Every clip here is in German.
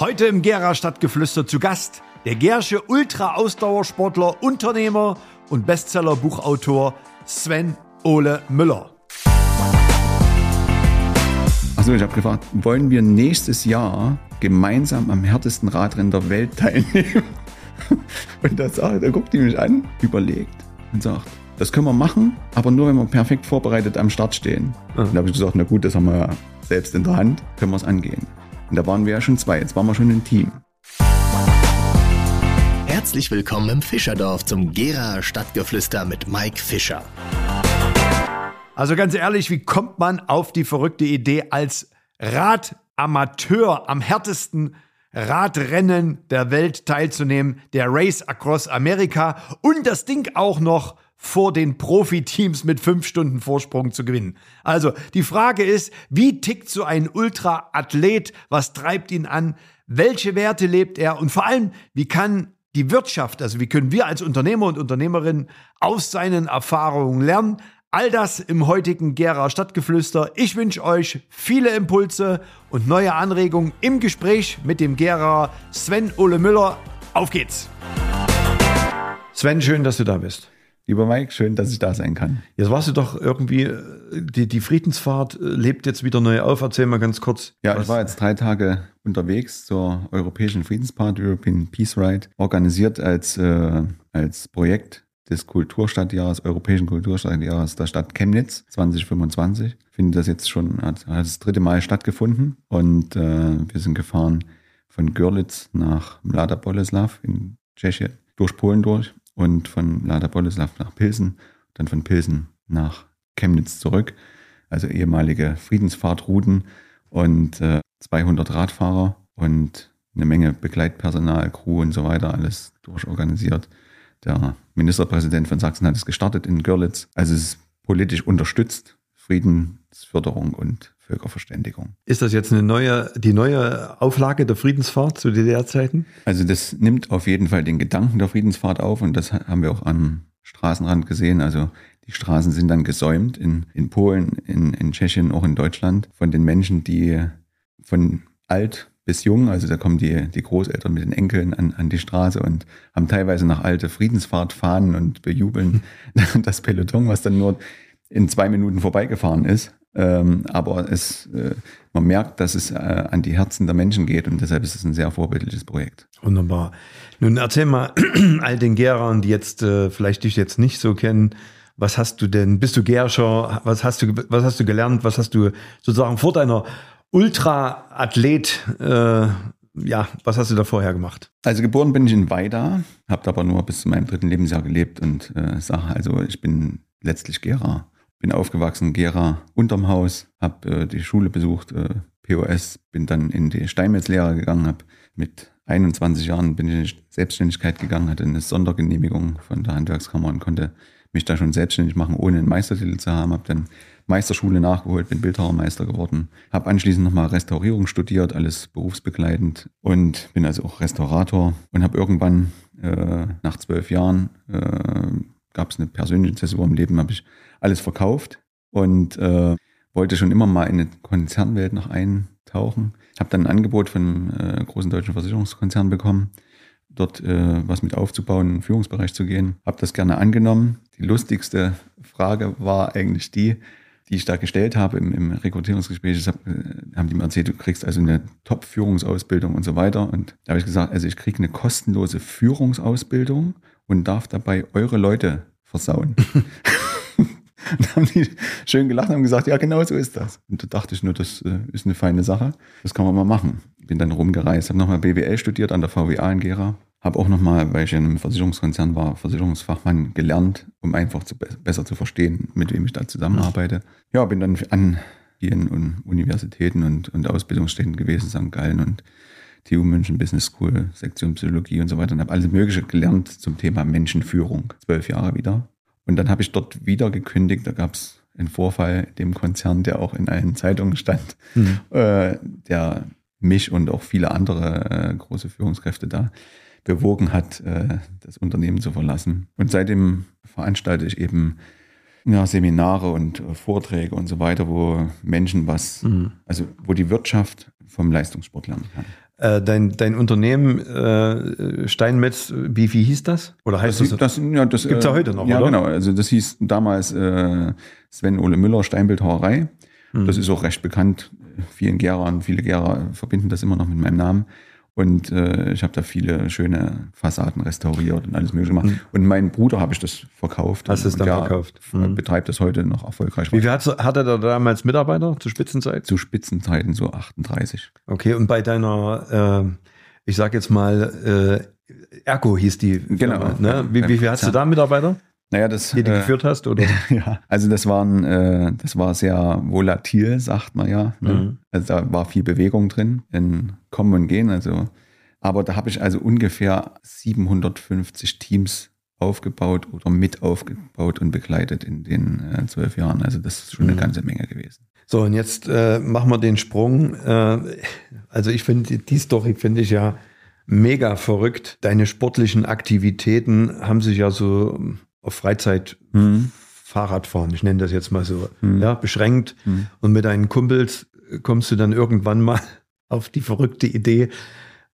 Heute im Gera Stadtgeflüster zu Gast der Gersche Ultra-Ausdauersportler, Unternehmer und Bestseller-Buchautor Sven Ole Müller. Achso, ich habe gefragt, wollen wir nächstes Jahr gemeinsam am härtesten Radrennen der Welt teilnehmen? Und da, sagt, da guckt die mich an, überlegt und sagt, das können wir machen, aber nur wenn wir perfekt vorbereitet am Start stehen. Mhm. Und da habe ich gesagt, na gut, das haben wir ja selbst in der Hand, können wir es angehen. Und da waren wir ja schon zwei, jetzt waren wir schon ein Team. Herzlich willkommen im Fischerdorf zum Gera Stadtgeflüster mit Mike Fischer. Also ganz ehrlich, wie kommt man auf die verrückte Idee, als Radamateur am härtesten Radrennen der Welt teilzunehmen, der Race Across America und das Ding auch noch vor den Profiteams mit fünf Stunden Vorsprung zu gewinnen. Also die Frage ist, wie tickt so ein Ultra-Athlet? Was treibt ihn an? Welche Werte lebt er? Und vor allem, wie kann die Wirtschaft, also wie können wir als Unternehmer und Unternehmerinnen aus seinen Erfahrungen lernen? All das im heutigen Gera Stadtgeflüster. Ich wünsche euch viele Impulse und neue Anregungen im Gespräch mit dem Gera Sven Ole Müller. Auf geht's! Sven, schön, dass du da bist. Lieber Mike, schön, dass ich da sein kann. Jetzt warst du doch irgendwie, äh, die, die Friedensfahrt äh, lebt jetzt wieder neu auf. Erzähl mal ganz kurz. Ja, was. ich war jetzt drei Tage unterwegs zur Europäischen Friedensfahrt, European Peace Ride, organisiert als, äh, als Projekt des Kulturstadtjahres, Europäischen Kulturstadtjahres der Stadt Chemnitz 2025. Ich finde das jetzt schon, hat, hat das dritte Mal stattgefunden und äh, wir sind gefahren von Görlitz nach Mlada Boleslav in Tschechien, durch Polen durch und von Mlada Boleslav nach Pilsen, dann von Pilsen nach Chemnitz zurück. Also ehemalige Friedensfahrtrouten und äh, 200 Radfahrer und eine Menge Begleitpersonal, Crew und so weiter, alles durchorganisiert. Der Ministerpräsident von Sachsen hat es gestartet in Görlitz. Also es ist politisch unterstützt, Friedensförderung und Völkerverständigung. Ist das jetzt eine neue, die neue Auflage der Friedensfahrt zu DDR-Zeiten? Also das nimmt auf jeden Fall den Gedanken der Friedensfahrt auf und das haben wir auch am Straßenrand gesehen. Also die Straßen sind dann gesäumt in, in Polen, in, in Tschechien, auch in Deutschland von den Menschen, die von alt bis jung. Also da kommen die, die Großeltern mit den Enkeln an, an die Straße und haben teilweise nach alte Friedensfahrtfahnen und bejubeln das Peloton, was dann nur in zwei Minuten vorbeigefahren ist. Ähm, aber es, äh, man merkt, dass es äh, an die Herzen der Menschen geht und deshalb ist es ein sehr vorbildliches Projekt. Wunderbar. Nun erzähl mal all den Gerern, die jetzt äh, vielleicht dich jetzt nicht so kennen, was hast du denn? Bist du Gerscher? Was hast du, was hast du gelernt? Was hast du sozusagen vor deiner Ultra-Athlet. Äh, ja, was hast du da vorher gemacht? Also geboren bin ich in Weida, habe aber nur bis zu meinem dritten Lebensjahr gelebt und äh, sage also, ich bin letztlich Gera. Bin aufgewachsen, Gera, unterm Haus, habe äh, die Schule besucht, äh, POS, bin dann in die Steinmetzlehre gegangen, habe mit 21 Jahren bin ich in die Selbstständigkeit gegangen, hatte eine Sondergenehmigung von der Handwerkskammer und konnte mich da schon selbstständig machen, ohne einen Meistertitel zu haben. Habe dann Meisterschule nachgeholt, bin Bildhauermeister geworden, habe anschließend nochmal Restaurierung studiert, alles berufsbegleitend und bin also auch Restaurator und habe irgendwann äh, nach zwölf Jahren äh, gab es eine persönliche Zäsur im Leben, habe ich alles verkauft und äh, wollte schon immer mal in eine Konzernwelt noch eintauchen. Habe dann ein Angebot von einem äh, großen deutschen Versicherungskonzern bekommen, dort äh, was mit aufzubauen, in den Führungsbereich zu gehen. Habe das gerne angenommen. Die lustigste Frage war eigentlich die, die ich da gestellt habe im, im Rekrutierungsgespräch, hab, äh, haben die mir erzählt, du kriegst also eine Top-Führungsausbildung und so weiter. Und da habe ich gesagt, also ich kriege eine kostenlose Führungsausbildung und darf dabei eure Leute versauen. und haben die schön gelacht und haben gesagt, ja, genau so ist das. Und da dachte ich nur, das äh, ist eine feine Sache. Das kann man mal machen. Bin dann rumgereist, habe nochmal BWL studiert an der VWA in Gera, habe auch nochmal, weil ich in einem Versicherungskonzern war, Versicherungsfachmann gelernt, um einfach zu, besser zu verstehen, mit wem ich da zusammenarbeite. Ja, bin dann an vielen Universitäten und, und Ausbildungsstätten gewesen, St. Gallen und TU München Business School, Sektion Psychologie und so weiter und habe alles Mögliche gelernt zum Thema Menschenführung. Zwölf Jahre wieder. Und dann habe ich dort wieder gekündigt. Da gab es einen Vorfall dem Konzern, der auch in allen Zeitungen stand, mhm. äh, der mich und auch viele andere äh, große Führungskräfte da bewogen hat, äh, das Unternehmen zu verlassen. Und seitdem veranstalte ich eben ja, Seminare und äh, Vorträge und so weiter, wo Menschen was, mhm. also wo die Wirtschaft vom Leistungssport lernen kann. Äh, dein, dein Unternehmen äh, Steinmetz, wie, wie hieß das? Oder heißt das? das, ja, das Gibt's ja äh, heute noch, Ja, oder? genau. Also das hieß damals äh, Sven Ole Müller Steinbildhauerei. Mhm. Das ist auch recht bekannt. Vielen Gerern, viele Gerer verbinden das immer noch mit meinem Namen. Und äh, ich habe da viele schöne Fassaden restauriert und alles mögliche gemacht. Und mein Bruder habe ich das verkauft. Mhm. Hast du es dann verkauft? Mhm. Betreibt das heute noch erfolgreich. Wie viel hat, hatte der damals Mitarbeiter zur Spitzenzeit? Zu Spitzenzeiten so 38. Okay, und bei deiner, äh, ich sag jetzt mal, äh, Ergo hieß die. Genau. Firma, ne? Wie, wie viel hast du da Mitarbeiter, Naja, das. die du äh, geführt hast? Oder? Ja, also das waren, äh, das war sehr volatil, sagt man ja. Ne? Mhm. Also da war viel Bewegung drin, in Kommen und Gehen. Also, aber da habe ich also ungefähr 750 Teams aufgebaut oder mit aufgebaut und begleitet in den äh, zwölf Jahren. Also das ist schon Mhm. eine ganze Menge gewesen. So, und jetzt äh, machen wir den Sprung. Äh, also ich finde, die- die Story finde ich ja mega verrückt. Deine sportlichen Aktivitäten haben sich ja so auf Freizeit Fahrradfahren, ich nenne das jetzt mal so, Mhm. ja, beschränkt. Mhm. Und mit deinen Kumpels kommst du dann irgendwann mal auf die verrückte Idee,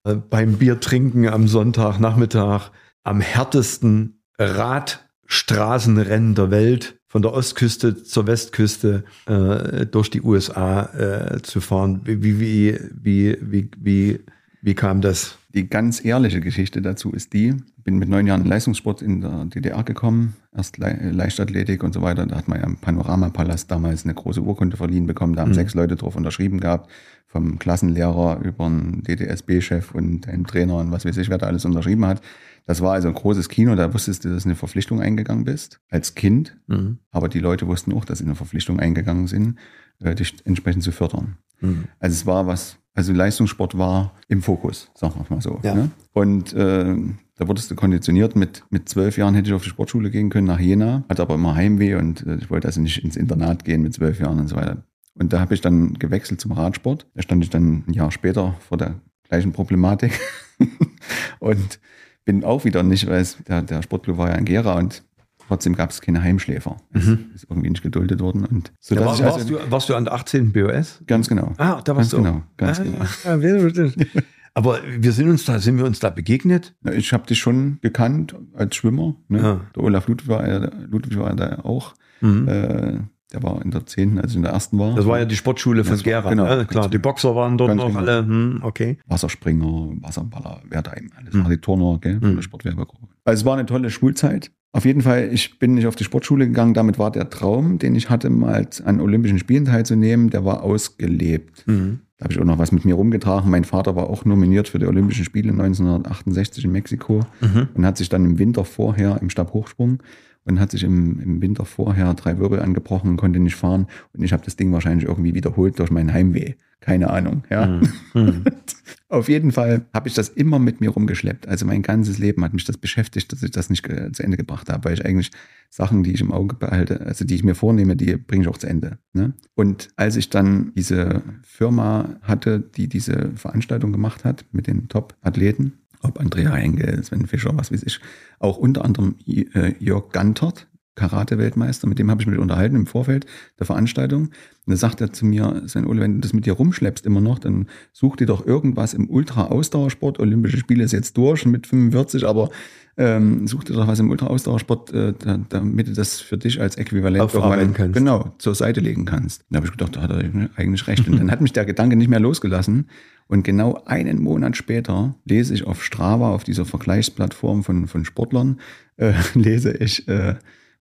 äh, beim Bier trinken am Sonntagnachmittag am härtesten Radstraßenrennen der Welt von der Ostküste zur Westküste äh, durch die USA äh, zu fahren. Wie, wie, wie, wie, wie, wie, wie kam das? Die ganz ehrliche Geschichte dazu ist die, bin mit neun Jahren in Leistungssport in der DDR gekommen, erst Le Leichtathletik und so weiter. Da hat man ja im Panoramapalast damals eine große Urkunde verliehen bekommen. Da haben Mhm. sechs Leute drauf unterschrieben gehabt, vom Klassenlehrer über einen DDSB-Chef und einen Trainer und was weiß ich, wer da alles unterschrieben hat. Das war also ein großes Kino, da wusstest du, dass du eine Verpflichtung eingegangen bist, als Kind. Mhm. Aber die Leute wussten auch, dass sie eine Verpflichtung eingegangen sind, äh, dich entsprechend zu fördern. Mhm. Also es war was, also Leistungssport war im Fokus, sagen wir mal so. Ja. Ne? Und äh, da wurdest du konditioniert. Mit, mit zwölf Jahren hätte ich auf die Sportschule gehen können nach Jena, hatte aber immer Heimweh und äh, ich wollte also nicht ins Internat gehen mit zwölf Jahren und so weiter. Und da habe ich dann gewechselt zum Radsport. Da stand ich dann ein Jahr später vor der gleichen Problematik und bin auch wieder nicht, weil es, der, der Sportclub war ja in Gera und trotzdem gab es keine Heimschläfer. Das Mhm. ist irgendwie nicht geduldet worden. Und so, Ja, war, warst, also, du, warst du an der 18. BOS? ganz genau. Ah, da warst Ganz du. auch. genau, ganz ah, genau. ja, Aber wir sind uns da, sind wir uns da begegnet? Ja, Ich habe dich schon gekannt als Schwimmer. Ne? Ja. Der Olaf Ludwig war, ja- Ludwig war da auch. Mhm. Äh, der war in der 10., als ich in der ersten war. Das war ja die Sportschule von Gera. genau, ne? ganz Klar, die. Boxer waren dort noch genau. alle. Hm, okay. Wasserspringer, Wasserballer, wer da eben alles Mhm. war, die Turner, gell, von Mhm. der Sportwerbegruppe. Also es war eine tolle Schulzeit. Auf jeden Fall, ich bin nicht auf die Sportschule gegangen. Damit war der Traum, den ich hatte, mal an Olympischen Spielen teilzunehmen, der war ausgelebt. Mhm. Da habe ich auch noch was mit mir rumgetragen. Mein Vater war auch nominiert für die Olympischen Spiele 1968 in Mexiko. Mhm. und hat sich dann im Winter vorher im Stabhochsprung und hat sich im, im Winter vorher drei Wirbel angebrochen und konnte nicht fahren. Und ich habe das Ding wahrscheinlich irgendwie wiederholt durch meinen Heimweh. Keine Ahnung. Ja. Mhm. Auf jeden Fall habe ich das immer mit mir rumgeschleppt. Also mein ganzes Leben hat mich das beschäftigt, dass ich das nicht ge- zu Ende gebracht habe, weil ich eigentlich Sachen, die ich im Auge behalte, also die ich mir vornehme, die bringe ich auch zu Ende. Ne? Und als ich dann diese Firma hatte, die diese Veranstaltung gemacht hat mit den Top-Athleten, ob Andrea Engel, Sven Fischer, was weiß ich, auch unter anderem äh, Jörg Gantert, Karate-Weltmeister, mit dem habe ich mich unterhalten im Vorfeld der Veranstaltung. Und da sagt er zu mir, Sven Ole, wenn du das mit dir rumschleppst immer noch, dann such dir doch irgendwas im Ultra-Ausdauersport. Olympische Spiele ist jetzt durch mit 45, aber ähm, such dir doch was im Ultra-Ausdauersport, äh, da, damit du das für dich als Äquivalent Aufarbeiten kannst. genau zur Seite legen kannst. Da habe ich gedacht, da hat er eigentlich recht. Und dann hat mich der Gedanke nicht mehr losgelassen. Und genau einen Monat später lese ich auf Strava, auf dieser Vergleichsplattform von, von Sportlern, äh, lese ich äh,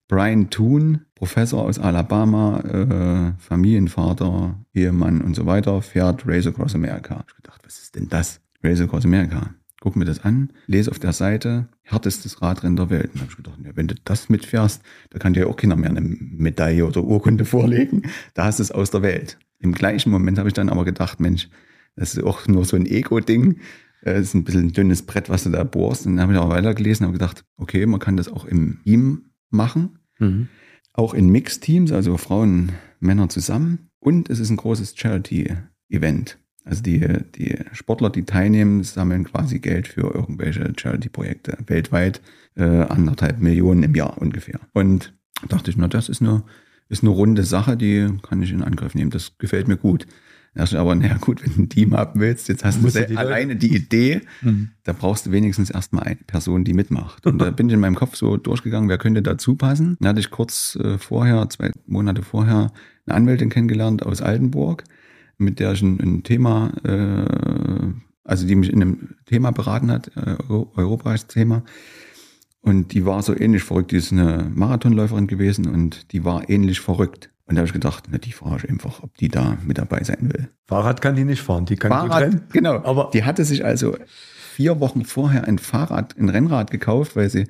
Brian Toon, Professor aus Alabama, äh, Familienvater, Ehemann und so weiter, fährt Race Across America. Ich gedacht, was ist denn das? Race Across America. Guck mir das an, lese auf der Seite, härtestes Radrennen der Welt. Und habe ich gedacht, ja, wenn du das mitfährst, da kann dir ja auch keiner mehr eine Medaille oder Urkunde vorlegen. Da hast du es aus der Welt. Im gleichen Moment habe ich dann aber gedacht, Mensch, das ist auch nur so ein Ego-Ding. Äh, Das ist ein bisschen ein dünnes Brett, was du da bohrst. Und dann habe ich auch weitergelesen und habe gedacht, okay, man kann das auch im Team machen. Mhm. Auch in Mixteams, also Frauen, Männer zusammen. Und es ist ein großes Charity-Event. Also die, die Sportler, die teilnehmen, sammeln quasi Geld für irgendwelche Charity-Projekte weltweit. Äh, anderthalb Millionen im Jahr ungefähr. Und dachte ich, na, das ist eine, ist eine runde Sache, die kann ich in Angriff nehmen. Das gefällt mir gut. Da ich aber, naja gut, wenn du ein Team haben willst, jetzt hast du du die alleine die Idee, Mhm. da brauchst du wenigstens erstmal eine Person, die mitmacht. Und da bin ich in meinem Kopf so durchgegangen, wer könnte dazu passen. Dann hatte ich kurz äh, vorher, zwei Monate vorher, eine Anwältin kennengelernt aus Altenburg, mit der ich ein, ein Thema, äh, also die mich in einem Thema beraten hat, äh, Euro- europäisches Thema. Und die war so ähnlich verrückt, die ist eine Marathonläuferin gewesen und die war ähnlich verrückt. Und da habe ich gedacht, na, die frage ich einfach, ob die da mit dabei sein will. Fahrrad kann die nicht fahren, die kann gut rennen. Fahrrad, genau. Aber- die hatte sich also vier Wochen vorher ein Fahrrad, ein Rennrad gekauft, weil sie,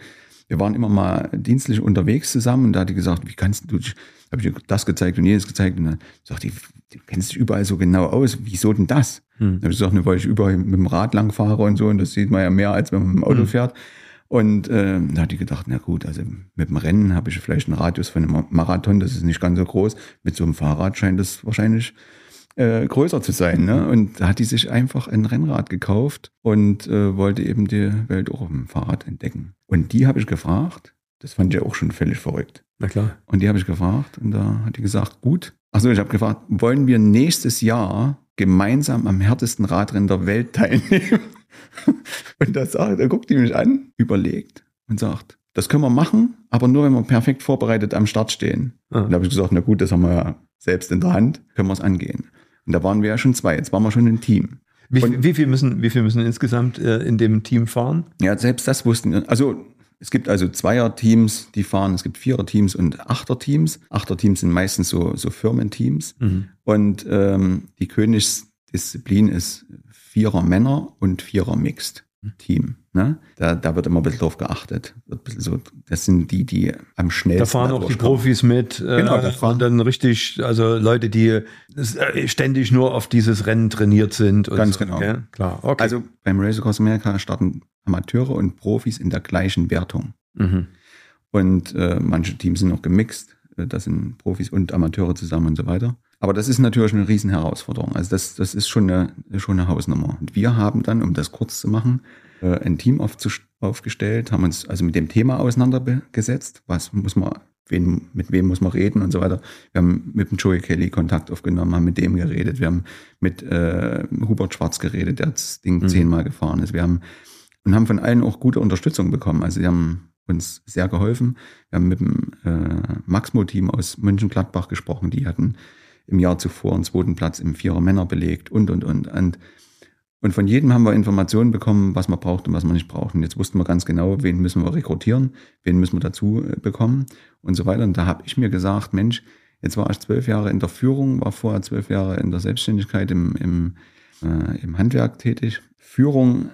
wir waren immer mal dienstlich unterwegs zusammen und da hat die gesagt, wie kannst du dich, habe ich ihr das gezeigt und jenes gezeigt und dann sagt die, du kennst dich überall so genau aus, wieso denn das? Hm. Dann habe ich gesagt, ne, weil ich überall mit dem Rad lang fahre und so und das sieht man ja mehr, als wenn man mit dem Auto Hm. fährt. Und äh, da hat die gedacht, na gut, also mit dem Rennen habe ich vielleicht einen Radius von einem Marathon, das ist nicht ganz so groß. Mit so einem Fahrrad scheint das wahrscheinlich äh, größer zu sein. Ne? Und da hat die sich einfach ein Rennrad gekauft und äh, wollte eben die Welt auch auf dem Fahrrad entdecken. Und die habe ich gefragt, das fand ich ja auch schon völlig verrückt. Na klar. Und die habe ich gefragt und da hat die gesagt, gut. Achso, ich habe gefragt, wollen wir nächstes Jahr gemeinsam am härtesten Radrennen der Welt teilnehmen? Und da, sagt, da guckt die mich an, überlegt und sagt, das können wir machen, aber nur wenn wir perfekt vorbereitet am Start stehen. Ah. Und da habe ich gesagt, na gut, das haben wir ja selbst in der Hand, können wir es angehen. Und da waren wir ja schon zwei, jetzt waren wir schon ein Team. Wie, wie, viel müssen, wie viel müssen insgesamt äh, in dem Team fahren? Ja, selbst das wussten wir. Also es gibt also Zweier-Teams, die fahren, es gibt Vierer-Teams und Achter-Teams. Achter-Teams sind meistens so, so Firmenteams. Und ähm, die Königsdisziplin ist Vierer Männer und Vierer Mixed Team. Ne? Da, da wird immer ein bisschen drauf geachtet. So, das sind die, die am schnellsten. Da fahren auch die durchkommen. Profis mit. Äh, Genau, da fahren- dann richtig, also Leute, die äh, ständig nur auf dieses Rennen trainiert sind. Ganz so, genau. gell? Klar, okay. Also beim Race Across America starten Amateure und Profis in der gleichen Wertung. mhm. Und äh, manche Teams sind noch gemixt. Äh, Das sind Profis und Amateure zusammen und so weiter. Aber das ist natürlich eine riesen Herausforderung. Also das, das ist schon eine, schon eine Hausnummer. Und wir haben dann, um das kurz zu machen, äh, ein Team aufgestellt, haben uns also mit dem Thema auseinandergesetzt. Was muss man, wen, mit wem muss man reden und so weiter. Wir haben mit dem Joey Kelly Kontakt aufgenommen, haben mit dem geredet. Wir haben mit äh, Hubert Schwarz geredet, der das Ding Mhm. zehnmal gefahren ist. Wir haben und haben von allen auch gute Unterstützung bekommen. Also sie haben uns sehr geholfen. Wir haben mit dem äh, Maxmo-Team aus Mönchengladbach gesprochen. Die hatten im Jahr zuvor einen zweiten Platz im Vierer Männer belegt und, und, und. Und, und von jedem haben wir Informationen bekommen, was man braucht und was man nicht braucht. Und jetzt wussten wir ganz genau, wen müssen wir rekrutieren, wen müssen wir dazu äh, bekommen und so weiter. Und da habe ich mir gesagt, Mensch, jetzt war ich zwölf Jahre in der Führung, war vorher zwölf Jahre in der Selbstständigkeit im, im, äh, im Handwerk tätig. Führung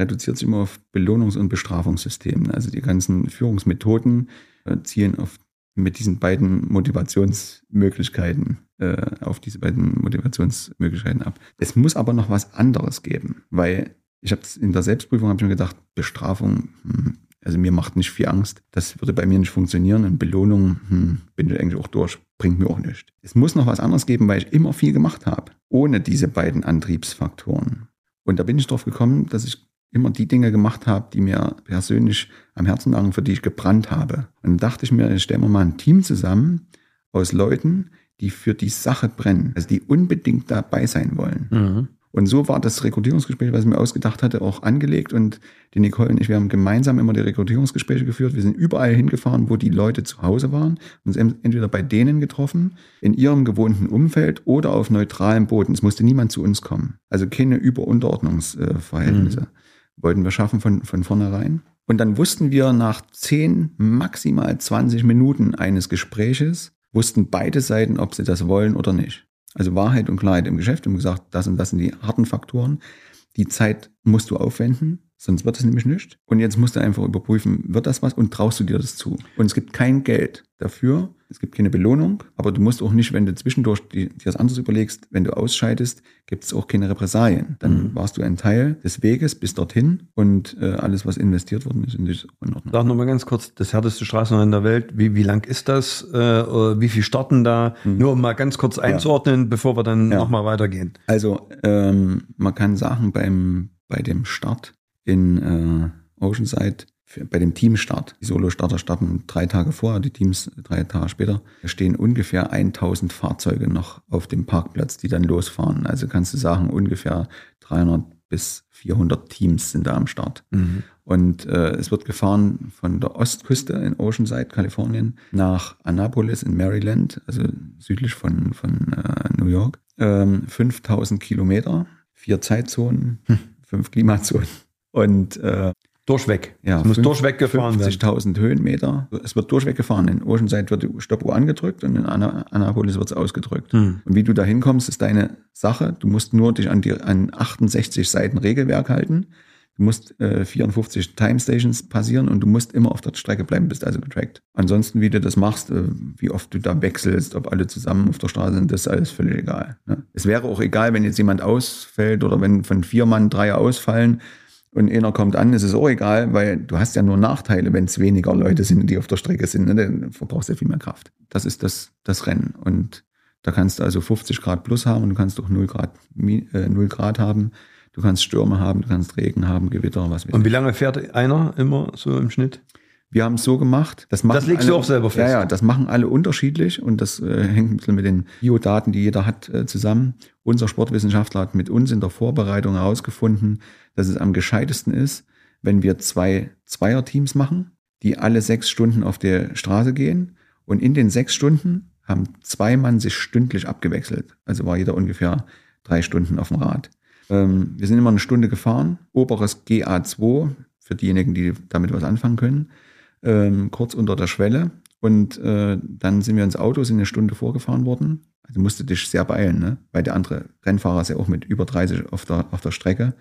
reduziert sich immer auf Belohnungs- und Bestrafungssysteme. Also die ganzen Führungsmethoden äh, zielen auf, mit diesen beiden Motivationsmöglichkeiten äh, auf diese beiden Motivationsmöglichkeiten ab. Es muss aber noch was anderes geben, weil ich habe in der Selbstprüfung habe ich mir gedacht, Bestrafung, hm, also mir macht nicht viel Angst, das würde bei mir nicht funktionieren und Belohnung, hm, bin ich eigentlich auch durch, bringt mir auch nichts. Es muss noch was anderes geben, weil ich immer viel gemacht habe, ohne diese beiden Antriebsfaktoren. Und da bin ich drauf gekommen, dass ich immer die Dinge gemacht habe, die mir persönlich am Herzen lagen, für die ich gebrannt habe. Und dann dachte ich mir, ich stelle mir mal ein Team zusammen aus Leuten, die für die Sache brennen, also die unbedingt dabei sein wollen. Mhm. Und so war das Rekrutierungsgespräch, was ich mir ausgedacht hatte, auch angelegt. Und die Nicole und ich, wir haben gemeinsam immer die Rekrutierungsgespräche geführt. Wir sind überall hingefahren, wo die Leute zu Hause waren, uns entweder bei denen getroffen, in ihrem gewohnten Umfeld oder auf neutralem Boden. Es musste niemand zu uns kommen. Also keine Über-Unterordnungsverhältnisse. Wollten wir schaffen von, von vornherein. Und dann wussten wir nach 10, maximal 20 Minuten eines Gespräches, wussten beide Seiten, ob sie das wollen oder nicht. Also Wahrheit und Klarheit im Geschäft. Haben gesagt, das und das sind die harten Faktoren. Die Zeit musst du aufwenden, sonst wird es nämlich nicht. Und jetzt musst du einfach überprüfen, wird das was und traust du dir das zu. Und es gibt kein Geld dafür, es gibt keine Belohnung, aber du musst auch nicht, wenn du zwischendurch dir was anderes überlegst, wenn du ausscheidest, gibt es auch keine Repressalien. Dann warst du ein Teil des Weges bis dorthin und äh, alles, was investiert worden ist, ist in Ordnung. Sag nochmal ganz kurz, das härteste Straßenrennen der Welt, wie, wie lang ist das? Äh, wie viel starten da? Nur um mal ganz kurz einzuordnen, bevor wir dann Ja. nochmal weitergehen. Also ähm, man kann sagen, beim, bei dem Start in äh, Oceanside für, bei dem Teamstart. Die Solo-Starter starten drei Tage vor, die Teams drei Tage später. Da stehen ungefähr 1000 Fahrzeuge noch auf dem Parkplatz, die dann losfahren. Also kannst du sagen, ungefähr 300 bis 400 Teams sind da am Start. Mhm. Und äh, es wird gefahren von der Ostküste in Oceanside, Kalifornien, nach Annapolis in Maryland, also südlich von, von äh, New York. Ähm, 5000 Kilometer, vier Zeitzonen, hm. fünf Klimazonen. Und äh, Durchweg. ja, es muss durchweg gefahren werden. 50.000 Höhenmeter. Es wird durchweg gefahren. In Oceanside wird die Stoppuhr angedrückt und in Anna Annapolis wird es ausgedrückt. Hm. Und wie du da hinkommst, ist deine Sache. Du musst nur dich an, die, an 68 Seiten Regelwerk halten. Du musst äh, 54 Time Stations passieren und du musst immer auf der Strecke bleiben, bist also getrackt. Ansonsten, wie du das machst, äh, wie oft du da wechselst, ob alle zusammen auf der Straße sind, das ist alles völlig egal. Ne? Es wäre auch egal, wenn jetzt jemand ausfällt oder wenn von vier Mann drei ausfallen und einer kommt an, ist es auch egal, weil du hast ja nur Nachteile, wenn es weniger Leute sind, die auf der Strecke sind. Ne? Dann verbrauchst du ja viel mehr Kraft. Das ist das, das Rennen. Und da kannst du also 50 Grad plus haben und du kannst auch 0 Grad, äh, 0 Grad haben. Du kannst Stürme haben, du kannst Regen haben, Gewitter, was weiß Und ich. wie lange fährt einer immer so im Schnitt? Wir haben es so gemacht. Das, machen Das legst alle, du auch selber fest? Ja, ja, das machen alle unterschiedlich und das äh, hängt ein bisschen mit den Biodaten, die jeder hat, äh, zusammen. Unser Sportwissenschaftler hat mit uns in der Vorbereitung herausgefunden, dass es am gescheitesten ist, wenn wir zwei Zweierteams machen, die alle sechs Stunden auf der Straße gehen und in den sechs Stunden haben zwei Mann sich stündlich abgewechselt. Also war jeder ungefähr drei Stunden auf dem Rad. Ähm, wir sind immer eine Stunde gefahren, oberes GA2 für diejenigen, die damit was anfangen können ähm, kurz unter der Schwelle. Und äh, dann sind wir ins Auto, sind eine Stunde vorgefahren worden. Also musste dich sehr beeilen, ne? weil der andere Rennfahrer ist ja auch mit über 30 auf der, auf der Strecke.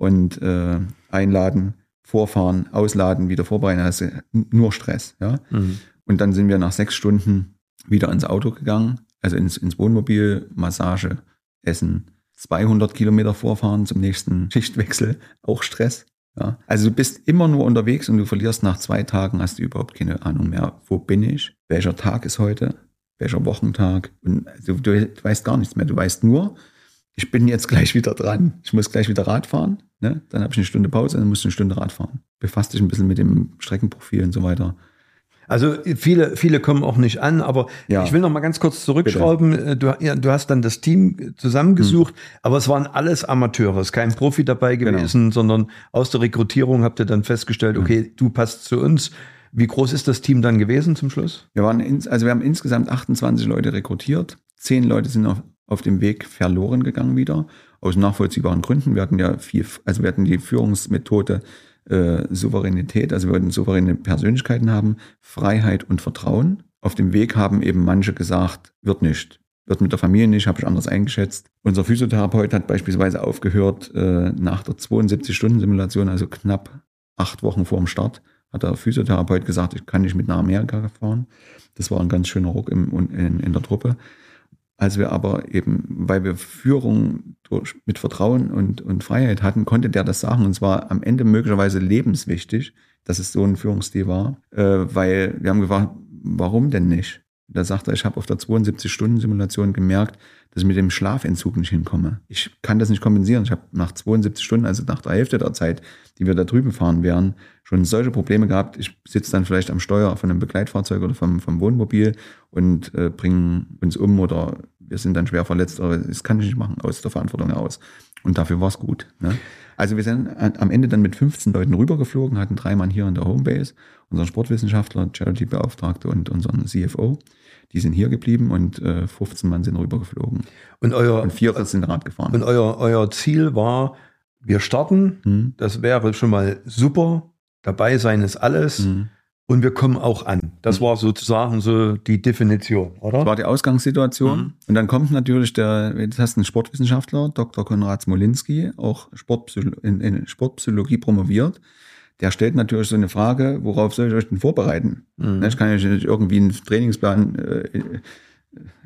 Und äh, einladen, vorfahren, ausladen, wieder vorbereiten, hast du nur Stress. Ja? Und dann sind wir nach sechs Stunden wieder ins Auto gegangen, also ins, ins Wohnmobil, Massage, Essen, 200 Kilometer vorfahren zum nächsten Schichtwechsel, auch Stress. Ja. Also du bist immer nur unterwegs und du verlierst nach zwei Tagen, hast du überhaupt keine Ahnung mehr, wo bin ich, welcher Tag ist heute, welcher Wochentag. Und du, du weißt gar nichts mehr. Du weißt nur, ich bin jetzt gleich wieder dran. Ich muss gleich wieder Rad fahren. Ne? Dann habe ich eine Stunde Pause, dann musst du eine Stunde Rad fahren. Befasst dich ein bisschen mit dem Streckenprofil und so weiter. Also viele, viele kommen auch nicht an, aber Ja. ich will noch mal ganz kurz zurückschrauben. Du, ja, du hast dann das Team zusammengesucht, aber es waren alles Amateure, es ist kein Profi dabei Genau. gewesen, sondern aus der Rekrutierung habt ihr dann festgestellt, okay, du passt zu uns. Wie groß ist das Team dann gewesen zum Schluss? Wir waren ins, also wir haben insgesamt 28 Leute rekrutiert. Zehn Leute sind auf, auf dem Weg verloren gegangen wieder. Aus nachvollziehbaren Gründen. Wir hatten ja viel, also wir hatten die Führungsmethode äh, Souveränität, also wir wollten souveräne Persönlichkeiten haben, Freiheit und Vertrauen. Auf dem Weg haben eben manche gesagt, wird nicht. Wird mit der Familie nicht, habe ich anders eingeschätzt. Unser Physiotherapeut hat beispielsweise aufgehört äh, nach der 72-Stunden-Simulation, also knapp acht Wochen vor dem Start, hat der Physiotherapeut gesagt, ich kann nicht mit nach Amerika fahren. Das war ein ganz schöner Ruck im, in, in der Truppe. Als wir aber eben, weil wir Führung durch, mit Vertrauen und, und Freiheit hatten, konnte der das sagen. Und zwar am Ende möglicherweise lebenswichtig, dass es so ein Führungsstil war, äh, weil wir haben gefragt, warum denn nicht? Da sagt er, ich habe auf der 72-Stunden-Simulation gemerkt, dass ich mit dem Schlafentzug nicht hinkomme. Ich kann das nicht kompensieren. Ich habe nach 72 Stunden, also nach der Hälfte der Zeit, die wir da drüben fahren werden, schon solche Probleme gehabt. Ich sitze dann vielleicht am Steuer von einem Begleitfahrzeug oder vom, vom Wohnmobil und äh, bringe uns um oder wir sind dann schwer verletzt, aber das kann ich nicht machen, aus der Verantwortung heraus. Und dafür war es gut. Ne? Also wir sind am Ende dann mit 15 Leuten rübergeflogen, hatten drei Mann hier in der Homebase, unseren Sportwissenschaftler, Charity-Beauftragte und unseren CFO. Die sind hier geblieben und äh, 15 Mann sind rübergeflogen. Und euer, Und vier sind Rad gefahren. und euer, euer Ziel war, wir starten, Hm. das wäre schon mal super, dabei sein ist alles Hm. Und wir kommen auch an. Das war sozusagen so die Definition, oder? Das war die Ausgangssituation. Mhm. Und dann kommt natürlich der, jetzt hast du einen Sportwissenschaftler, Dr. Konrad Smolinski, auch Sportpsycho in, in Sportpsychologie promoviert. Der stellt natürlich so eine Frage, worauf soll ich euch denn vorbereiten? Mhm. Ne, Ich kann ja nicht irgendwie einen Trainingsplan äh,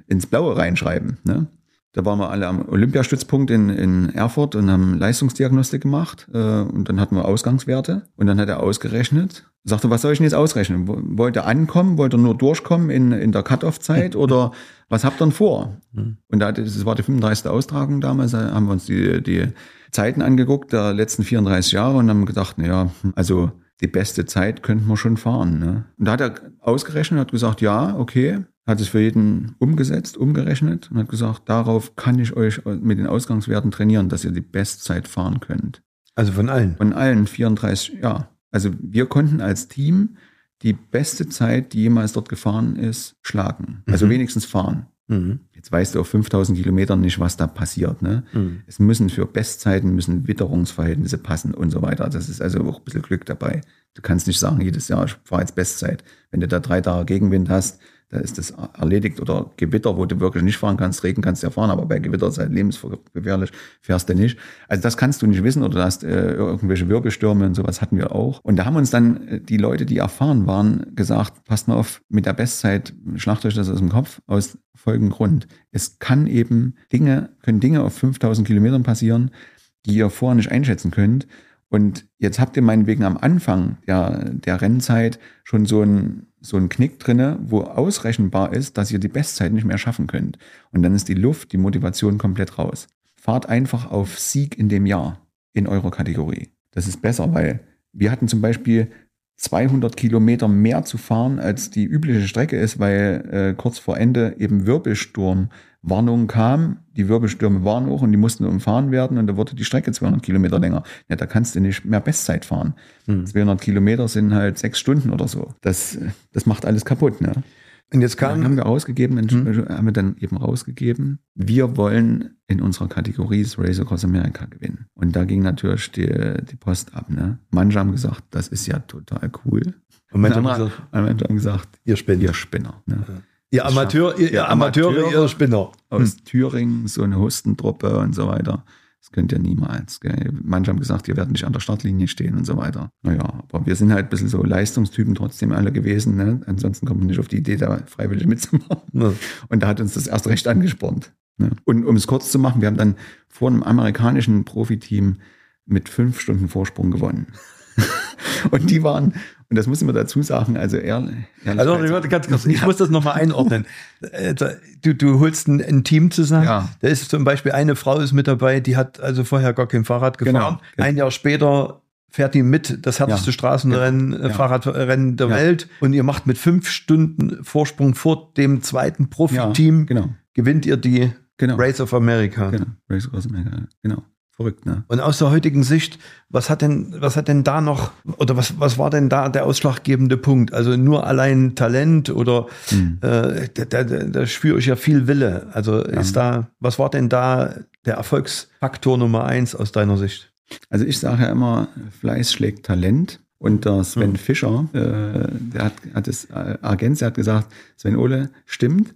ins Blaue reinschreiben. Ne? Da waren wir alle am Olympiastützpunkt in, in Erfurt und haben Leistungsdiagnostik gemacht. Äh, und dann hatten wir Ausgangswerte. Und dann hat er ausgerechnet, sagte, was soll ich denn jetzt ausrechnen? Wo- Wollt ihr ankommen? Wollt ihr nur durchkommen in, in der Cut-Off-Zeit? oder was habt ihr denn vor? Mhm. Und da, das war die 35. Austragung damals, da haben wir uns die, die Zeiten angeguckt, der letzten 34 Jahre und haben gedacht, naja, also die beste Zeit könnten wir schon fahren. Ne? Und da hat er ausgerechnet, hat gesagt, ja, okay, hat es für jeden umgesetzt, umgerechnet und hat gesagt, darauf kann ich euch mit den Ausgangswerten trainieren, dass ihr die Bestzeit fahren könnt. Also von allen? Von allen 34, ja. Also wir konnten als Team die beste Zeit, die jemals dort gefahren ist, schlagen. Also mhm. wenigstens fahren. Mhm. Jetzt weißt du auf 5000 Kilometern nicht, was da passiert. Ne? Mhm. Es müssen für Bestzeiten müssen Witterungsverhältnisse passen und so weiter. Das ist also auch ein bisschen Glück dabei. Du kannst nicht sagen, jedes Jahr, ich fahre jetzt Bestzeit. Wenn du da drei Tage Gegenwind hast, da ist das erledigt. Oder Gewitter, wo du wirklich nicht fahren kannst, Regen kannst du ja fahren, aber bei Gewitter ist halt lebensgefährlich, fährst du nicht. Also das kannst du nicht wissen oder du hast äh, irgendwelche Wirbelstürme und sowas hatten wir auch. Und da haben uns dann äh, die Leute, die erfahren waren, gesagt, passt mal auf, mit der Bestzeit schlacht euch das aus dem Kopf aus folgendem Grund. Es kann eben Dinge, können Dinge auf 5000 Kilometern passieren, die ihr vorher nicht einschätzen könnt. Und jetzt habt ihr meinetwegen am Anfang der, der Rennzeit schon so ein so ein Knick drinne, wo ausrechenbar ist, dass ihr die Bestzeit nicht mehr schaffen könnt. Und dann ist die Luft, die Motivation komplett raus. Fahrt einfach auf Sieg in dem Jahr in eurer Kategorie. Das ist besser, weil wir hatten zum Beispiel 200 Kilometer mehr zu fahren, als die übliche Strecke ist, weil äh, kurz vor Ende eben Wirbelsturmwarnung kam. Die Wirbelstürme waren hoch und die mussten umfahren werden und da wurde die Strecke 200 Kilometer länger. Ja, da kannst du nicht mehr Bestzeit fahren. Hm. 200 Kilometer sind halt sechs Stunden oder so. Das, das macht alles kaputt. Ne? Und jetzt kam, dann haben wir rausgegeben, hm. haben wir dann eben rausgegeben, wir wollen in unserer Kategorie das Race Across America gewinnen. Und da ging natürlich die, die Post ab. Ne? Manche haben gesagt, das ist ja total cool. Und manche, haben, gesagt, manche haben gesagt, ihr Spinner. Ihr Spinner. Ne? Ja. Ihr Amateur, ihr, ihr Amateure, Amateure, ihr Spinner. Aus hm. Thüringen, so eine Hustentruppe und so weiter. Das könnt ihr niemals. Gell? Manche haben gesagt, ihr werdet nicht an der Startlinie stehen und so weiter. Naja, aber wir sind halt ein bisschen so Leistungstypen trotzdem alle gewesen. Ne? Ansonsten kommt man nicht auf die Idee, da freiwillig mitzumachen. Ja. Und da hat uns das erst recht angespornt. Ne? Und um es kurz zu machen, wir haben dann vor einem amerikanischen Profiteam mit fünf Stunden Vorsprung gewonnen. und die waren, und das müssen wir dazu sagen, also ehrlich. Also, ganz kurz, ich muss das nochmal einordnen. Äh, du, du holst ein, ein, Team zusammen. Ja. Da ist zum Beispiel eine Frau ist mit dabei, die hat also vorher gar kein Fahrrad genau, gefahren. Genau. Ein Jahr später fährt die mit das härteste ja. Straßenrennen, ja. Äh, Fahrradrennen der ja. Welt. Und ihr macht mit fünf Stunden Vorsprung vor dem zweiten Profiteam, genau. gewinnt ihr die genau. Race of America. Genau, Race of America, genau. Verrückt, ne? Und aus der heutigen Sicht, was hat denn, was hat denn da noch, oder was, was war denn da der ausschlaggebende Punkt? Also nur allein Talent oder hm. äh, da, da, da spüre ich ja viel Wille. Also ja. ist da, was war denn da der Erfolgsfaktor Nummer eins aus deiner Sicht? Also ich sage ja immer, Fleiß schlägt Talent. Und der Sven hm. Fischer, äh, der hat, hat es, äh, der hat gesagt, Sven Ole, stimmt,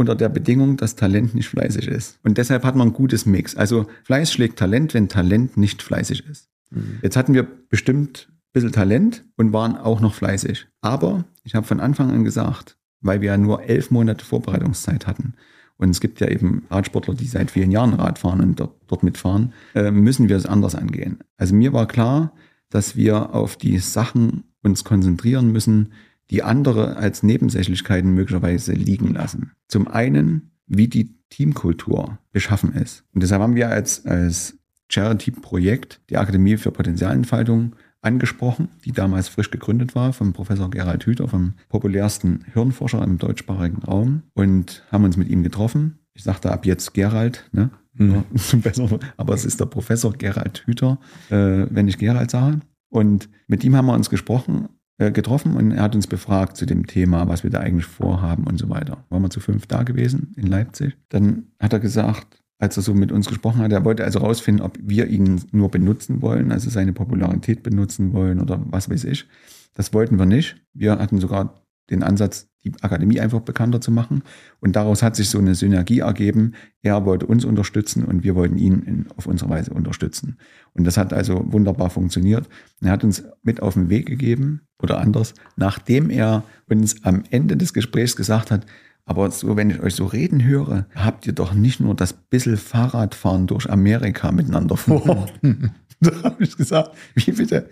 unter der Bedingung, dass Talent nicht fleißig ist. Und deshalb hat man ein gutes Mix. Also Fleiß schlägt Talent, wenn Talent nicht fleißig ist. Mhm. Jetzt hatten wir bestimmt ein bisschen Talent und waren auch noch fleißig. Aber ich habe von Anfang an gesagt, weil wir ja nur elf Monate Vorbereitungszeit hatten, und es gibt ja eben Radsportler, die seit vielen Jahren Rad fahren und dort, dort mitfahren, äh, müssen wir es anders angehen. Also mir war klar, dass wir auf die Sachen uns konzentrieren müssen, die andere als Nebensächlichkeiten möglicherweise liegen lassen. Zum einen, wie die Teamkultur beschaffen ist. Und deshalb haben wir als, als Charity-Projekt die Akademie für Potenzialentfaltung angesprochen, die damals frisch gegründet war vom Professor Gerald Hüther, vom populärsten Hirnforscher im deutschsprachigen Raum und haben uns mit ihm getroffen. Ich sagte ab jetzt Gerald, ne? Mhm. aber es ist der Professor Gerald Hüther, äh, wenn ich Gerald sage. Und mit ihm haben wir uns gesprochen getroffen und er hat uns befragt zu dem Thema, was wir da eigentlich vorhaben und so weiter. Waren wir zu fünf da gewesen in Leipzig. Dann hat er gesagt, als er so mit uns gesprochen hat, er wollte also rausfinden, ob wir ihn nur benutzen wollen, also seine Popularität benutzen wollen oder was weiß ich. Das wollten wir nicht. Wir hatten sogar den Ansatz, die Akademie einfach bekannter zu machen. Und daraus hat sich so eine Synergie ergeben. Er wollte uns unterstützen und wir wollten ihn in, auf unsere Weise unterstützen. Und das hat also wunderbar funktioniert. Er hat uns mit auf den Weg gegeben oder anders, nachdem er uns am Ende des Gesprächs gesagt hat, aber so, wenn ich euch so reden höre, habt ihr doch nicht nur das bisschen Fahrradfahren durch Amerika miteinander vor. da habe ich gesagt, wie bitte?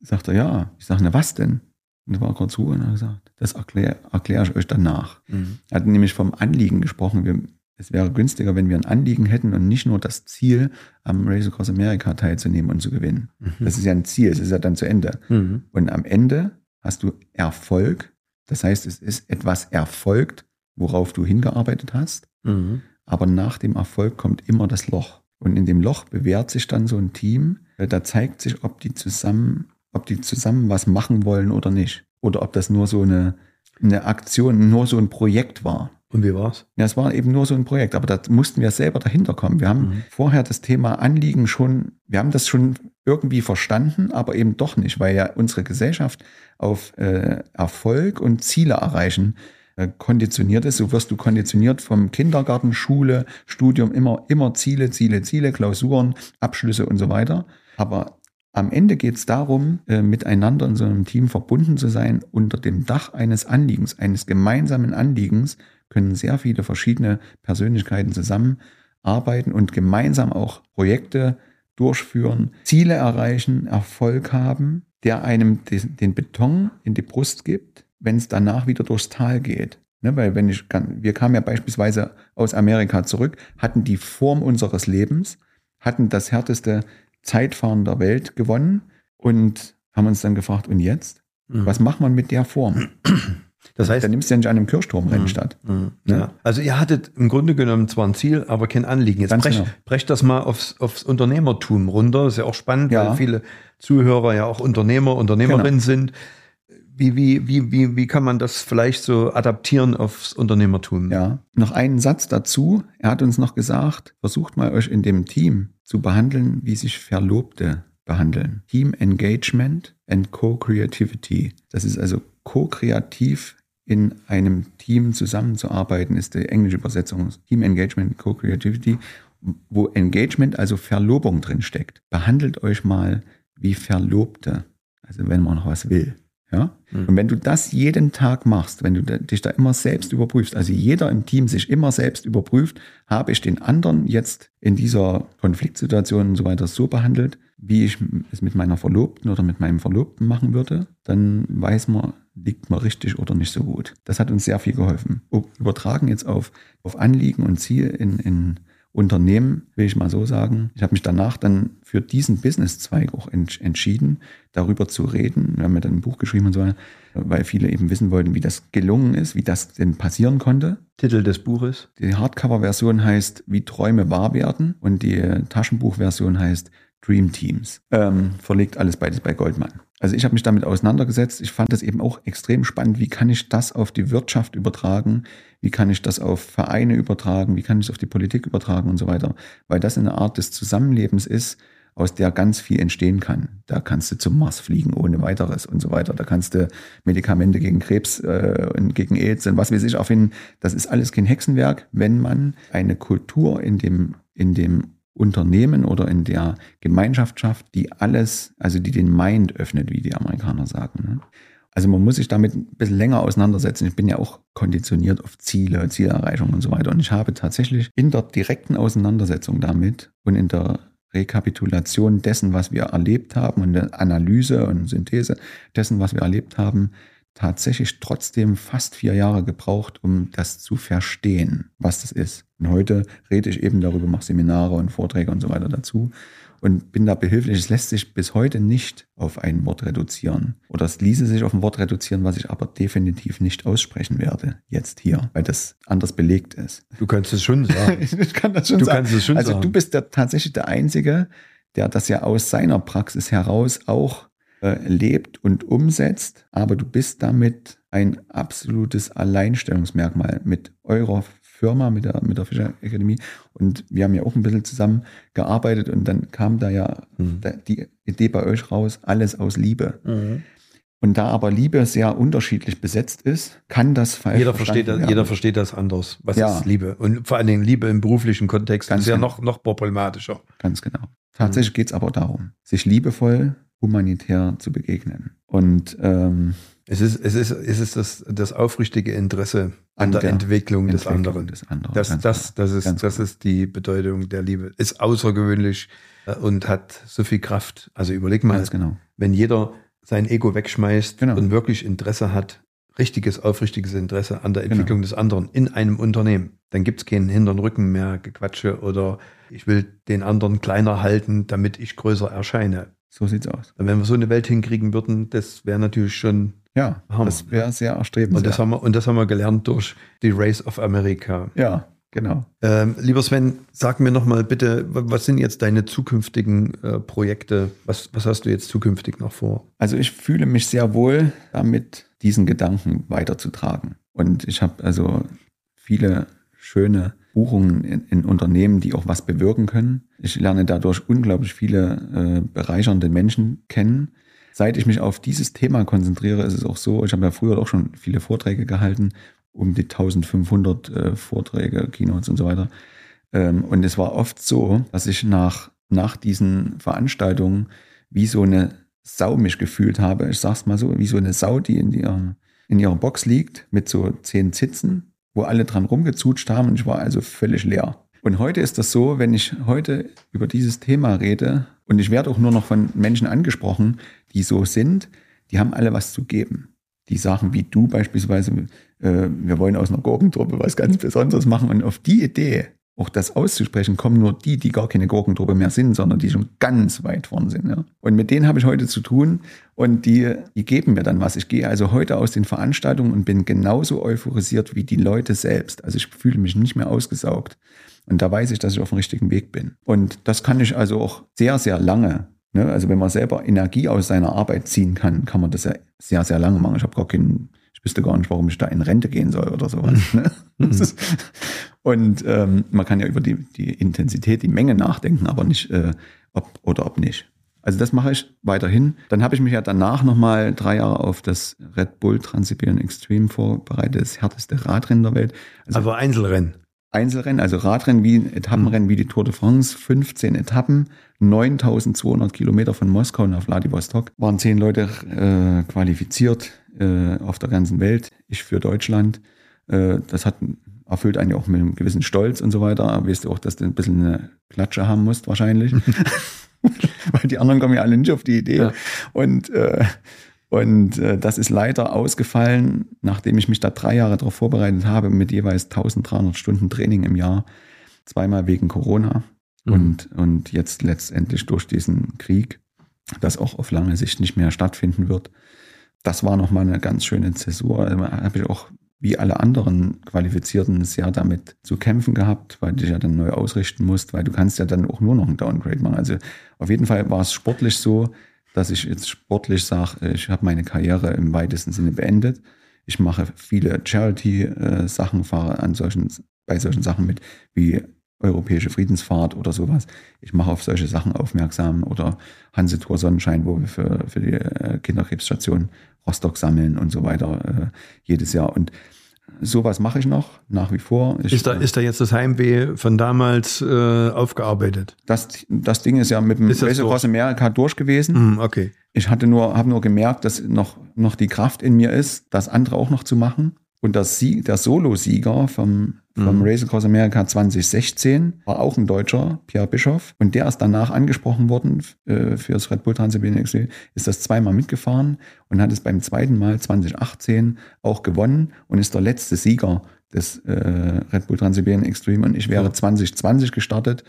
Sagt er, ja. Ich sage, na was denn? Und da war kurz Ruhe und hat gesagt, das erkläre erklär ich euch danach. Mhm. Er hat nämlich vom Anliegen gesprochen. Wir, es wäre günstiger, wenn wir ein Anliegen hätten und nicht nur das Ziel, am Race Across America teilzunehmen und zu gewinnen. Mhm. Das ist ja ein Ziel, es ist ja dann zu Ende. Mhm. Und am Ende hast du Erfolg. Das heißt, es ist etwas erfolgt, worauf du hingearbeitet hast. Mhm. Aber nach dem Erfolg kommt immer das Loch. Und in dem Loch bewährt sich dann so ein Team. Da zeigt sich, ob die zusammen, ob die zusammen was machen wollen oder nicht. Oder ob das nur so eine, eine Aktion, nur so ein Projekt war. Und wie war's? Ja, es war eben nur so ein Projekt, aber da mussten wir selber dahinter kommen. Wir haben Mhm. vorher das Thema Anliegen schon, wir haben das schon irgendwie verstanden, aber eben doch nicht, weil ja unsere Gesellschaft auf äh, Erfolg und Ziele erreichen äh, konditioniert ist. So wirst du konditioniert vom Kindergarten, Schule, Studium, immer, immer Ziele, Ziele, Ziele, Klausuren, Abschlüsse und so weiter. Aber am Ende geht es darum, äh, miteinander in so einem Team verbunden zu sein, unter dem Dach eines Anliegens, eines gemeinsamen Anliegens, können sehr viele verschiedene Persönlichkeiten zusammenarbeiten und gemeinsam auch Projekte durchführen, Ziele erreichen, Erfolg haben, der einem den Beton in die Brust gibt, wenn es danach wieder durchs Tal geht. Ne, weil wenn ich wir kamen ja beispielsweise aus Amerika zurück, hatten die Form unseres Lebens, hatten das härteste Zeitfahren der Welt gewonnen und haben uns dann gefragt, und jetzt? Mhm. Was macht man mit der Form? Das heißt, Dann nimmst du ja nicht an einem Kirchturmrennen statt. Mhm. Ne? Ja. Also ihr hattet im Grunde genommen zwar ein Ziel, aber kein Anliegen. Jetzt brecht, genau. brecht das mal aufs, aufs Unternehmertum runter. ist ja auch spannend, Ja. weil viele Zuhörer ja auch Unternehmer, Unternehmerinnen Genau. sind. Wie, wie, wie, wie, wie kann man das vielleicht so adaptieren aufs Unternehmertum? Ja. Noch einen Satz dazu. Er hat uns noch gesagt, versucht mal euch in dem Team zu behandeln, wie sich Verlobte behandeln. Team Engagement and Co-Creativity. Das ist also co-kreativ in einem Team zusammenzuarbeiten, ist die englische Übersetzung. Team Engagement Co-Creativity, wo Engagement, also Verlobung drin steckt. Behandelt euch mal wie Verlobte. Also wenn man noch was will. Ja? Mhm. Und wenn du das jeden Tag machst, wenn du dich da immer selbst überprüfst, also jeder im Team sich immer selbst überprüft, habe ich den anderen jetzt in dieser Konfliktsituation und so weiter so behandelt, wie ich es mit meiner Verlobten oder mit meinem Verlobten machen würde, dann weiß man, liegt man richtig oder nicht so gut. Das hat uns sehr viel geholfen. Übertragen jetzt auf, auf Anliegen und Ziel in, in Unternehmen, will ich mal so sagen. Ich habe mich danach dann für diesen Businesszweig auch ent entschieden, darüber zu reden. Wir haben ja dann ein Buch geschrieben und so weiter, weil viele eben wissen wollten, wie das gelungen ist, wie das denn passieren konnte. Titel des Buches? Die Hardcover-Version heißt Wie Träume wahr werden und die Taschenbuch-Version heißt Dream Teams. Ähm, verlegt alles beides bei Goldman. Also ich habe mich damit auseinandergesetzt. Ich fand das eben auch extrem spannend. Wie kann ich das auf die Wirtschaft übertragen? Wie kann ich das auf Vereine übertragen? Wie kann ich es auf die Politik übertragen und so weiter? Weil das eine Art des Zusammenlebens ist, aus der ganz viel entstehen kann. Da kannst du zum Mars fliegen ohne weiteres und so weiter. Da kannst du Medikamente gegen Krebs äh, und gegen AIDS und was weiß ich erfinden. Das ist alles kein Hexenwerk, wenn man eine Kultur in dem, in dem Unternehmen oder in der Gemeinschaft schafft, die alles, also die den Mind öffnet, wie die Amerikaner sagen. Ne? Also man muss sich damit ein bisschen länger auseinandersetzen. Ich bin ja auch konditioniert auf Ziele, Zielerreichung und so weiter. Und ich habe tatsächlich in der direkten Auseinandersetzung damit und in der Rekapitulation dessen, was wir erlebt haben und der Analyse und Synthese dessen, was wir erlebt haben, tatsächlich trotzdem fast vier Jahre gebraucht, um das zu verstehen, was das ist. Und heute rede ich eben darüber, mache Seminare und Vorträge und so weiter dazu und bin da behilflich. Es lässt sich bis heute nicht auf ein Wort reduzieren. Oder es ließe sich auf ein Wort reduzieren, was ich aber definitiv nicht aussprechen werde, jetzt hier, weil das anders belegt ist. Du kannst es schon sagen. ich kann das schon Du sagen. kannst es schon also sagen. du bist der, tatsächlich der Einzige, der das ja aus seiner Praxis heraus auch äh, lebt und umsetzt, aber du bist damit ein absolutes Alleinstellungsmerkmal mit eurer Firma, mit der, mit der Fischer Akademie. Und wir haben ja auch ein bisschen zusammen gearbeitet und dann kam da ja Mhm. da, die Idee bei euch raus, alles aus Liebe. Mhm. Und da aber Liebe sehr unterschiedlich besetzt ist, kann das falsch Jeder versteht, das, jeder versteht das anders. Was Ja. ist Liebe? Und vor allen Dingen Liebe im beruflichen Kontext Ganz ist ja genau. noch, noch problematischer. Ganz genau. Tatsächlich Mhm. geht es aber darum, sich liebevoll, humanitär zu begegnen. Und ähm, Es ist, es ist, es ist das, das aufrichtige Interesse an, der, der Entwicklung, des Entwicklung anderen. des anderen, Das, das, genau. das, ist, das genau. ist die Bedeutung der Liebe. Ist außergewöhnlich äh, und hat so viel Kraft. Also überleg mal, genau. wenn jeder sein Ego wegschmeißt Genau. und wirklich Interesse hat, richtiges, aufrichtiges Interesse an der Entwicklung genau. des anderen in einem Unternehmen. Dann gibt es keinen Hintern Rücken mehr Gequatsche oder ich will den anderen kleiner halten, damit ich größer erscheine. So sieht's aus. Und wenn wir so eine Welt hinkriegen würden, das wäre natürlich schon ja, Hammer. das wäre sehr erstrebenswert. Und das, haben wir, und das haben wir gelernt durch die Race of America. Ja, genau. Ähm, lieber Sven, sag mir noch mal bitte, was sind jetzt deine zukünftigen äh, Projekte? Was, was hast du jetzt zukünftig noch vor? Also ich fühle mich sehr wohl damit, diesen Gedanken weiterzutragen. Und ich habe also viele schöne Buchungen in, in, Unternehmen, die auch was bewirken können. Ich lerne dadurch unglaublich viele äh, bereichernde Menschen kennen. Seit ich mich auf dieses Thema konzentriere, ist es auch so, ich habe ja früher auch schon viele Vorträge gehalten, um die 1500 äh, Vorträge, Keynotes und so weiter. Ähm, und es war oft so, dass ich nach, nach diesen Veranstaltungen wie so eine Sau mich gefühlt habe. Ich sag's mal so, wie so eine Sau, die in ihrer, in ihrer Box liegt mit so zehn Zitzen wo alle dran rumgezutscht haben und ich war also völlig leer. Und heute ist das so, wenn ich heute über dieses Thema rede und ich werde auch nur noch von Menschen angesprochen, die so sind, die haben alle was zu geben. Die sagen wie du beispielsweise, äh, wir wollen aus einer Gurkentruppe was ganz Besonderes machen und auf die Idee auch das auszusprechen, kommen nur die, die gar keine Gurkentruppe mehr sind, sondern die schon ganz weit vorn sind. Ja. Und mit denen habe ich heute zu tun und die, die geben mir dann was. Ich gehe also heute aus den Veranstaltungen und bin genauso euphorisiert wie die Leute selbst. Also ich fühle mich nicht mehr ausgesaugt. Und da weiß ich, dass ich auf dem richtigen Weg bin. Und das kann ich also auch sehr, sehr lange. Ne? Also wenn man selber Energie aus seiner Arbeit ziehen kann, kann man das ja sehr, sehr lange machen. Ich habe gar keinen ich wüsste gar nicht, warum ich da in Rente gehen soll oder sowas. Ne? Mhm. Ist, und ähm, man kann ja über die, die Intensität, die Menge nachdenken, aber nicht, äh, ob oder ob nicht. Also das mache ich weiterhin. Dann habe ich mich ja danach nochmal drei Jahre auf das Red Bull Transsiberian Extreme vorbereitet, das härteste Radrennen der Welt. Also aber Einzelrennen. Einzelrennen, also Radrennen wie Etappenrennen wie die Tour de France, 15 Etappen, 9200 Kilometer von Moskau nach Vladivostok, waren zehn Leute äh, qualifiziert äh, auf der ganzen Welt, ich für Deutschland. Äh, das hat erfüllt einen auch mit einem gewissen Stolz und so weiter. Aber weißt du auch, dass du ein bisschen eine Klatsche haben musst wahrscheinlich. Weil die anderen kommen ja alle nicht auf die Idee. Ja. Und, äh, und äh, das ist leider ausgefallen, nachdem ich mich da drei Jahre darauf vorbereitet habe, mit jeweils 1300 Stunden Training im Jahr, zweimal wegen Corona mhm. und, und jetzt letztendlich durch diesen Krieg, das auch auf lange Sicht nicht mehr stattfinden wird das war nochmal eine ganz schöne Zäsur. Also habe ich auch wie alle anderen Qualifizierten sehr damit zu kämpfen gehabt, weil du dich ja dann neu ausrichten musst, weil du kannst ja dann auch nur noch ein Downgrade machen. Also auf jeden Fall war es sportlich so, dass ich jetzt sportlich sage, ich habe meine Karriere im weitesten Sinne beendet. Ich mache viele Charity-Sachen, äh, fahre an solchen, bei solchen Sachen mit, wie europäische Friedensfahrt oder sowas. Ich mache auf solche Sachen aufmerksam oder Hansetour Sonnenschein, wo wir für, für die äh, Kinderkrebsstation Rostock sammeln und so weiter äh, jedes Jahr. Und sowas mache ich noch nach wie vor. Ich, ist, da, ist da jetzt das Heimweh von damals äh, aufgearbeitet? Das, das Ding ist ja mit dem Race Across America durch gewesen. Mm, okay. Ich hatte nur, habe nur gemerkt, dass noch, noch die Kraft in mir ist, das andere auch noch zu machen. Und das Sieg, der Solo-Sieger vom, vom mhm. Race Across America 2016 war auch ein Deutscher, Pierre Bischoff. Und der ist danach angesprochen worden äh, für das Red Bull Extreme, ist das zweimal mitgefahren und hat es beim zweiten Mal 2018 auch gewonnen und ist der letzte Sieger des äh, Red Bull Transsibirien Extreme. Und ich wäre 2020 gestartet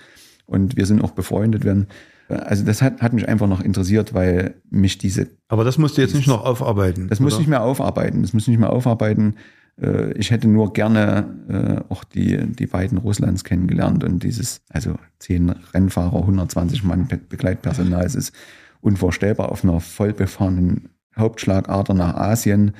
und wir sind auch befreundet. werden. Also das hat, hat mich einfach noch interessiert, weil mich diese... Aber das musst du jetzt nicht noch aufarbeiten. Das oder? muss ich mehr aufarbeiten. Das muss ich nicht mehr aufarbeiten. Äh, ich hätte nur gerne äh, auch die, die Weiden Russlands kennengelernt und dieses, also zehn Rennfahrer, 120 Mann Begleitpersonal, es ist unvorstellbar auf einer vollbefahrenen Hauptschlagader nach Asien.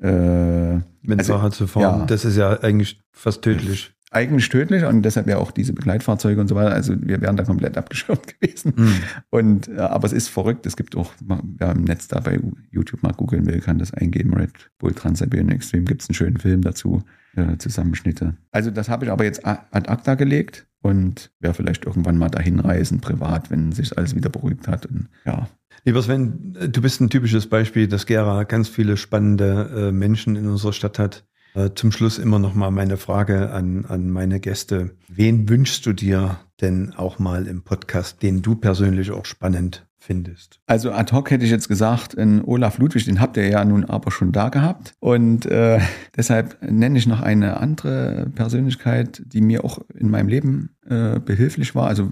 Äh, Mit also, Sache zu fahren, ja, das ist ja eigentlich fast tödlich eigentlich tödlich und deshalb ja auch diese Begleitfahrzeuge und so weiter. Also wir wären da komplett abgeschirmt gewesen. Mhm. Und äh, aber es ist verrückt. Es gibt auch, wer im Netz da bei YouTube mal googeln will, kann das eingeben. Red Bull Trans-Siberian Extreme gibt es einen schönen Film dazu, äh, Zusammenschnitte. Also das habe ich aber jetzt ad acta gelegt und werde vielleicht irgendwann mal dahin reisen, privat, wenn sich alles wieder beruhigt hat. Und ja, Lieber Sven, du bist ein typisches Beispiel, dass Gera ganz viele spannende äh, Menschen in unserer Stadt hat. Äh, zum Schluss immer noch mal meine Frage an, an meine Gäste. Wen wünschst du dir, denn auch mal im Podcast, den du persönlich auch spannend findest? Also ad hoc hätte ich jetzt gesagt, in Olaf Ludwig, den habt ihr ja nun aber schon da gehabt. Und äh, deshalb nenne ich noch eine andere Persönlichkeit, die mir auch in meinem Leben äh, behilflich war. Also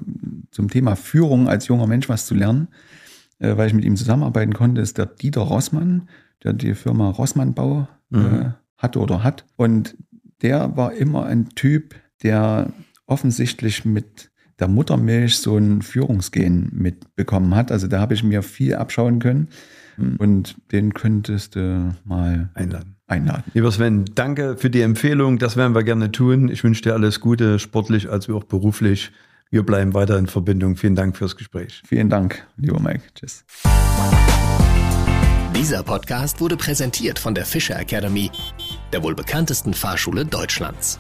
zum Thema Führung als junger Mensch was zu lernen, äh, weil ich mit ihm zusammenarbeiten konnte, ist der Dieter Rossmann, der die Firma Rossmann Bau äh, mhm. Hatte oder hat. Und der war immer ein Typ, der offensichtlich mit der Muttermilch so ein Führungsgen mitbekommen hat. Also da habe ich mir viel abschauen können. Und den könntest du mal einladen. einladen. Lieber Sven, danke für die Empfehlung. Das werden wir gerne tun. Ich wünsche dir alles Gute, sportlich als auch beruflich. Wir bleiben weiter in Verbindung. Vielen Dank fürs Gespräch. Vielen Dank, lieber Mike. Tschüss. Dieser Podcast wurde präsentiert von der Fischer Academy, der wohl bekanntesten Fahrschule Deutschlands.